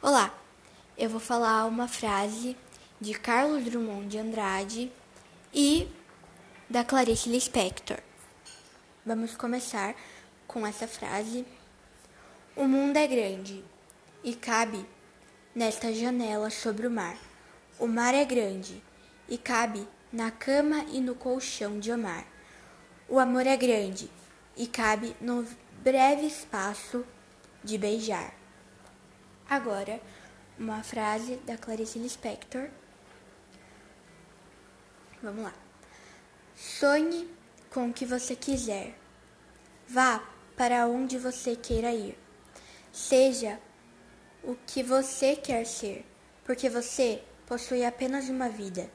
Olá, eu vou falar uma frase de Carlos Drummond de Andrade e da Clarice Lispector. Vamos começar com essa frase. O mundo é grande e cabe nesta janela sobre o mar. O mar é grande e cabe na cama e no colchão de amar. O amor é grande e cabe no breve espaço de beijar. Agora, uma frase da Clarice Lispector. Vamos lá. Sonhe com o que você quiser. Vá para onde você queira ir. Seja o que você quer ser, porque você possui apenas uma vida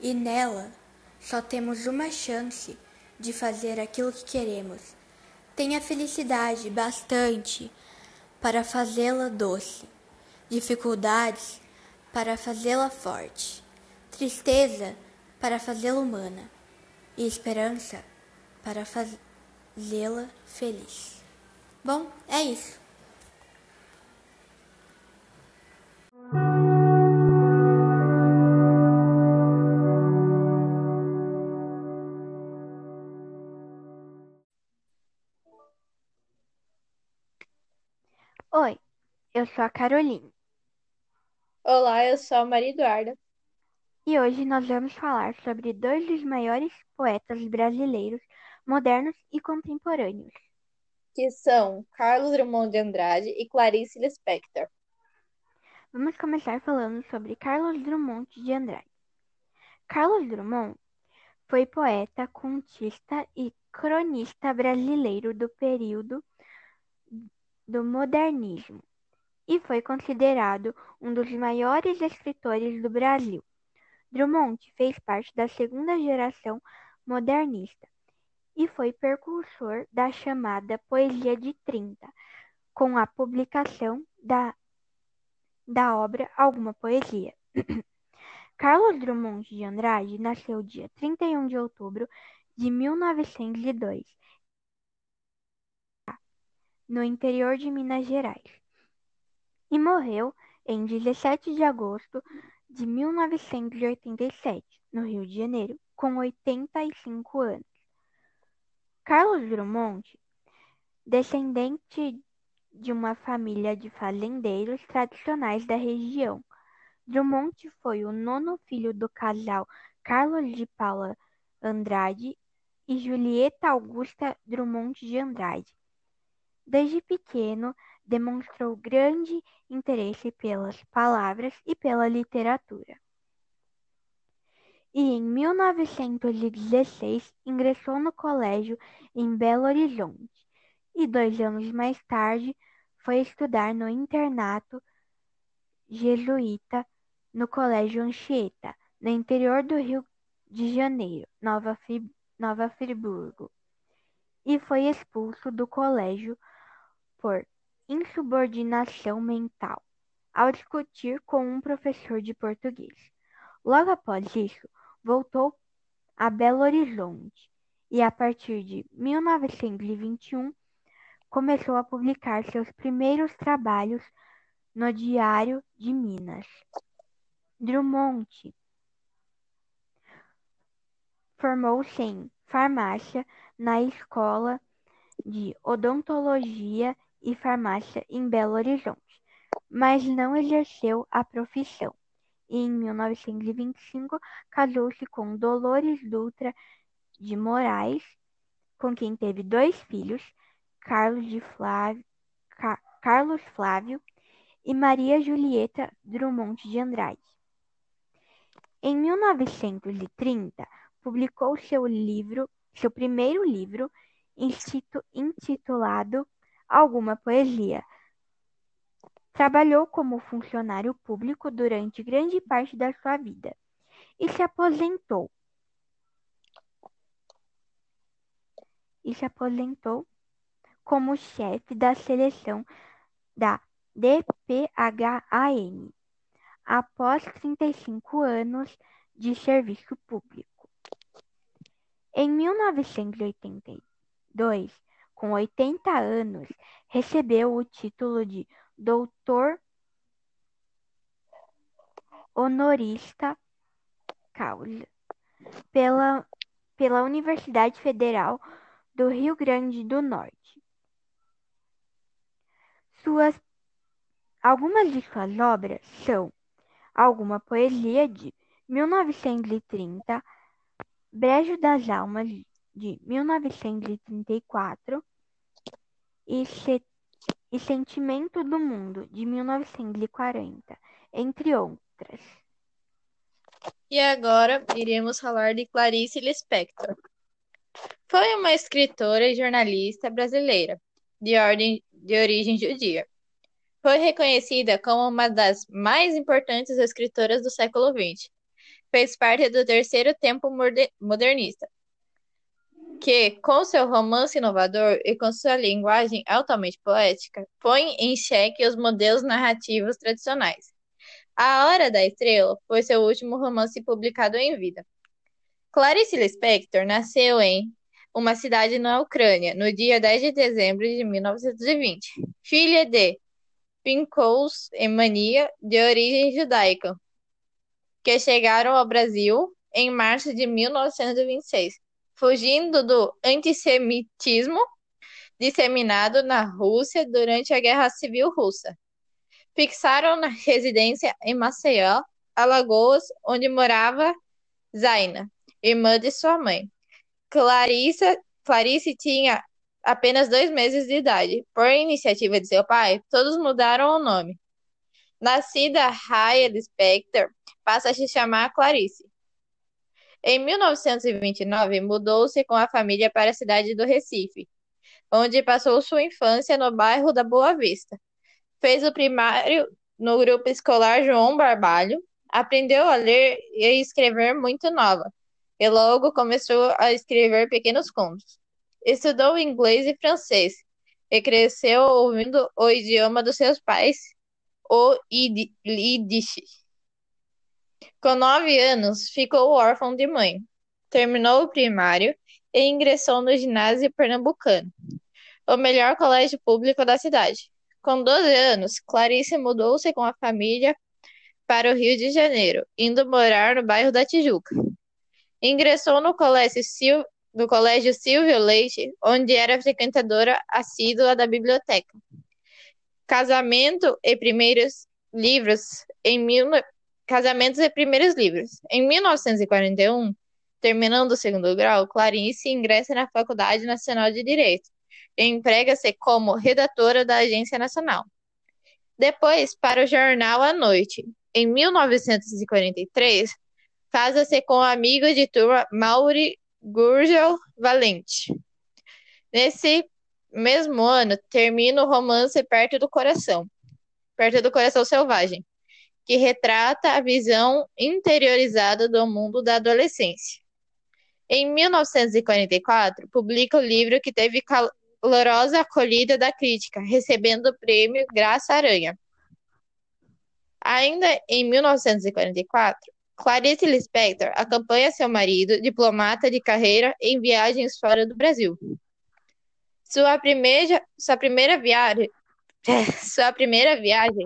e nela só temos uma chance de fazer aquilo que queremos. Tenha felicidade bastante para fazê-la doce, dificuldades para fazê-la forte, tristeza para fazê-la humana e esperança para fazê-la feliz. Bom, é isso. Eu sou a Caroline Olá, eu sou a Maria Eduarda. e hoje nós vamos falar sobre dois dos maiores poetas brasileiros modernos e contemporâneos. que são Carlos Drummond de Andrade e Clarice Lispector. Vamos começar falando sobre Carlos Drummond de Andrade. Carlos Drummond foi poeta, contista e cronista brasileiro do período do modernismo e foi considerado um dos maiores escritores do Brasil. Drummond fez parte da segunda geração modernista e foi precursor da chamada Poesia de 30, com a publicação da, da obra Alguma Poesia. Carlos Drummond de Andrade nasceu dia 31 de outubro de 1902 no interior de Minas Gerais, e morreu em 17 de agosto de 1987, no Rio de Janeiro, com 85 anos. Carlos Drummond, descendente de uma família de fazendeiros tradicionais da região. Drummond foi o nono filho do casal Carlos de Paula Andrade e Julieta Augusta Drummond de Andrade. Desde pequeno, demonstrou grande interesse pelas palavras e pela literatura. E em 1916 ingressou no colégio em Belo Horizonte e dois anos mais tarde foi estudar no internato jesuíta no Colégio Anchieta, no interior do Rio de Janeiro, Nova, Fri Nova Friburgo, e foi expulso do colégio por insubordinação mental ao discutir com um professor de português. Logo após isso, voltou a Belo Horizonte e, a partir de 1921, começou a publicar seus primeiros trabalhos no Diário de Minas. Drummond formou-se em farmácia na Escola de Odontologia e Farmácia em Belo Horizonte, mas não exerceu a profissão. E em 1925 casou-se com Dolores Dutra de Moraes, com quem teve dois filhos, Carlos, Flávio, Ca Carlos Flávio e Maria Julieta Drummond de Andrade. Em 1930, publicou seu livro, seu primeiro livro, intitulado Alguma Poesia. Trabalhou como funcionário público durante grande parte da sua vida e se aposentou. E se aposentou como chefe da seleção da DPHAN após 35 anos de serviço público. Em 1982, com 80 anos, recebeu o título de doutor honorista causa pela, pela Universidade Federal do Rio Grande do Norte. Suas, algumas de suas obras são Alguma Poesia de 1930, Brejo das Almas de 1934 e, Se e Sentimento do Mundo de 1940, entre outras. E agora iremos falar de Clarice Lispector. Foi uma escritora e jornalista brasileira de, ordem, de origem judia. Foi reconhecida como uma das mais importantes escritoras do século XX. Fez parte do terceiro tempo modernista, que, com seu romance inovador e com sua linguagem altamente poética, põe em xeque os modelos narrativos tradicionais. A Hora da Estrela foi seu último romance publicado em vida. Clarice Lispector nasceu em uma cidade na Ucrânia no dia 10 de dezembro de 1920, filha de Pinkous e Mania, de origem judaica, que chegaram ao Brasil em março de 1926 fugindo do antissemitismo disseminado na Rússia durante a Guerra Civil Russa. Fixaram na residência em Maceió, Alagoas, onde morava Zaina, irmã de sua mãe. Clarissa, Clarice tinha apenas dois meses de idade. Por iniciativa de seu pai, todos mudaram o nome. Nascida Raya Spector, passa a se chamar Clarice. Em 1929, mudou-se com a família para a cidade do Recife, onde passou sua infância no bairro da Boa Vista. Fez o primário no grupo escolar João Barbalho, aprendeu a ler e escrever muito nova, e logo começou a escrever pequenos contos. Estudou inglês e francês, e cresceu ouvindo o idioma dos seus pais, o Yiddish. Com nove anos, ficou órfão de mãe. Terminou o primário e ingressou no ginásio pernambucano, o melhor colégio público da cidade. Com 12 anos, Clarice mudou-se com a família para o Rio de Janeiro, indo morar no bairro da Tijuca. Ingressou no colégio, Sil... no colégio Silvio Leite, onde era frequentadora assídua da biblioteca. Casamento e primeiros livros em mil... Casamentos e Primeiros Livros. Em 1941, terminando o segundo grau, Clarice ingressa na Faculdade Nacional de Direito e emprega-se como redatora da Agência Nacional. Depois, para o jornal à noite. Em 1943, casa-se com o amigo de turma Mauri Gurgel Valente. Nesse mesmo ano, termina o romance Perto do Coração, Perto do Coração Selvagem, que retrata a visão interiorizada do mundo da adolescência. Em 1944, publica o livro que teve calorosa acolhida da crítica, recebendo o prêmio Graça Aranha. Ainda em 1944, Clarice Lispector acompanha seu marido, diplomata de carreira, em viagens fora do Brasil. Sua primeira, sua primeira viagem, sua primeira viagem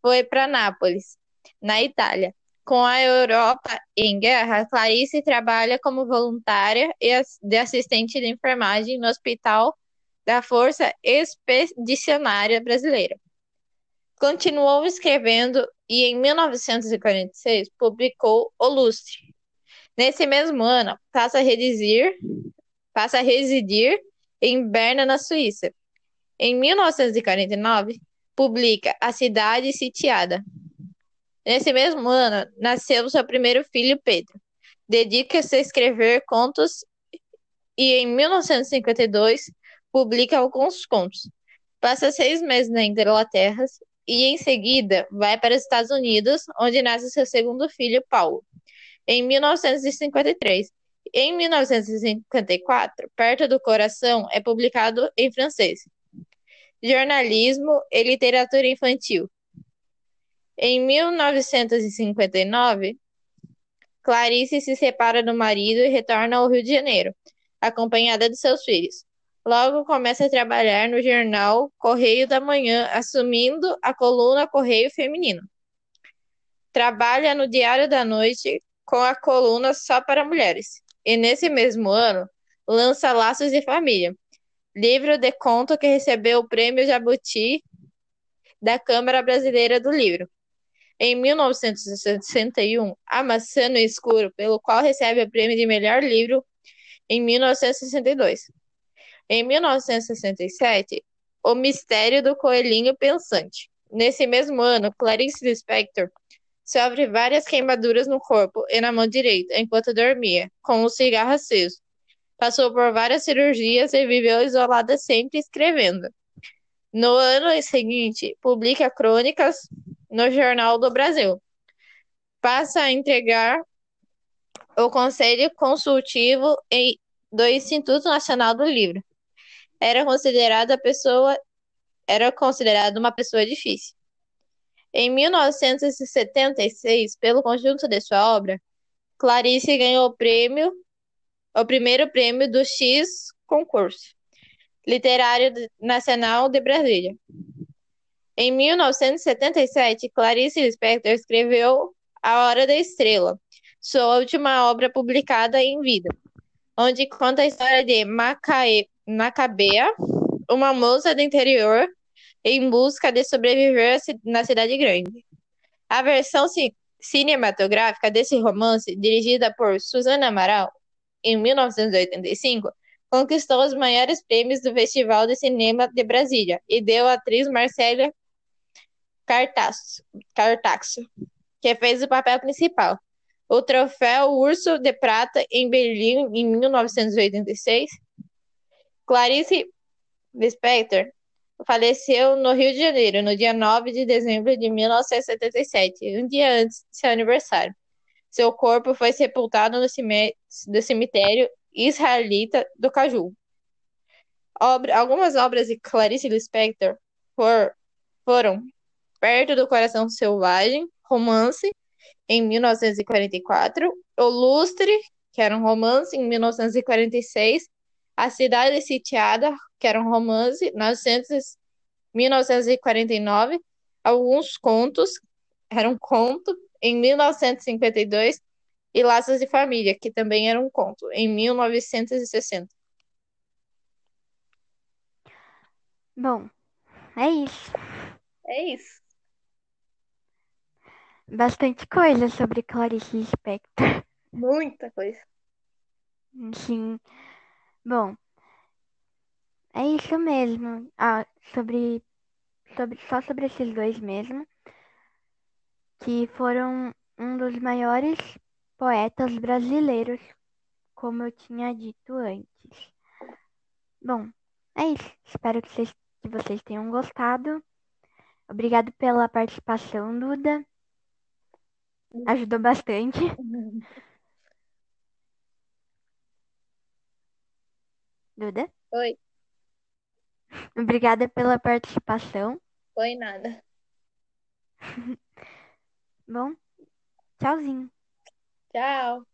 foi para Nápoles, na Itália. Com a Europa em guerra, Clarice trabalha como voluntária e de assistente de enfermagem no Hospital da Força Expedicionária Brasileira. Continuou escrevendo e, em 1946, publicou O Lustre. Nesse mesmo ano, passa a residir, passa a residir em Berna, na Suíça. Em 1949, publica A Cidade Sitiada. Nesse mesmo ano, nasceu seu primeiro filho, Pedro. Dedica-se a escrever contos e, em 1952, publica alguns contos. Passa seis meses na Inglaterra e, em seguida, vai para os Estados Unidos, onde nasce seu segundo filho, Paulo, em 1953. Em 1954, Perto do Coração é publicado em francês jornalismo e literatura infantil. Em 1959, Clarice se separa do marido e retorna ao Rio de Janeiro, acompanhada de seus filhos. Logo começa a trabalhar no jornal Correio da Manhã, assumindo a coluna Correio Feminino. trabalha no Diário da Noite com a coluna Só para Mulheres. E nesse mesmo ano, lança Laços de Família, livro de conto que recebeu o Prêmio Jabuti da Câmara Brasileira do Livro. Em 1961, A Maçã no Escuro, pelo qual recebe o prêmio de melhor livro em 1962. Em 1967, O Mistério do Coelhinho Pensante. Nesse mesmo ano, Clarice Lispector sofre várias queimaduras no corpo e na mão direita enquanto dormia, com um cigarro aceso. Passou por várias cirurgias e viveu isolada sempre escrevendo. No ano seguinte, publica crônicas no Jornal do Brasil. Passa a entregar o Conselho Consultivo do Instituto Nacional do Livro. Era considerada pessoa era considerada uma pessoa difícil. Em 1976, pelo conjunto de sua obra, Clarice ganhou o prêmio, o primeiro prêmio do X Concurso Literário Nacional de Brasília. Em 1977, Clarice Lispector escreveu A Hora da Estrela, sua última obra publicada em vida, onde conta a história de Macae, Macabea, uma moça do interior em busca de sobreviver na cidade grande. A versão cinematográfica desse romance, dirigida por Susana Amaral, em 1985, conquistou os maiores prêmios do Festival de Cinema de Brasília e deu à atriz Marcela Cartaxo, que fez o papel principal. O troféu Urso de Prata em Berlim em 1986. Clarice Lispector faleceu no Rio de Janeiro, no dia 9 de dezembro de 1977, um dia antes de seu aniversário. Seu corpo foi sepultado no cemitério israelita do Caju. Obra, algumas obras de Clarice Lispector for, foram Perto do Coração Selvagem, romance, em 1944, O Lustre, que era um romance, em 1946, A Cidade Sitiada, que era um romance, 1949, alguns contos, era um conto, em 1952, e Laços de Família, que também era um conto, em 1960. Bom, é isso. É isso. Bastante coisa sobre Clarice Lispector. Muita coisa. Sim. Bom, é isso mesmo. Ah, sobre, sobre, só sobre esses dois mesmo, que foram um dos maiores poetas brasileiros, como eu tinha dito antes. Bom, é isso. Espero que vocês, que vocês tenham gostado. Obrigado pela participação, Duda. Ajudou bastante. Duda? Oi. Obrigada pela participação. Foi nada. Bom, tchauzinho. Tchau.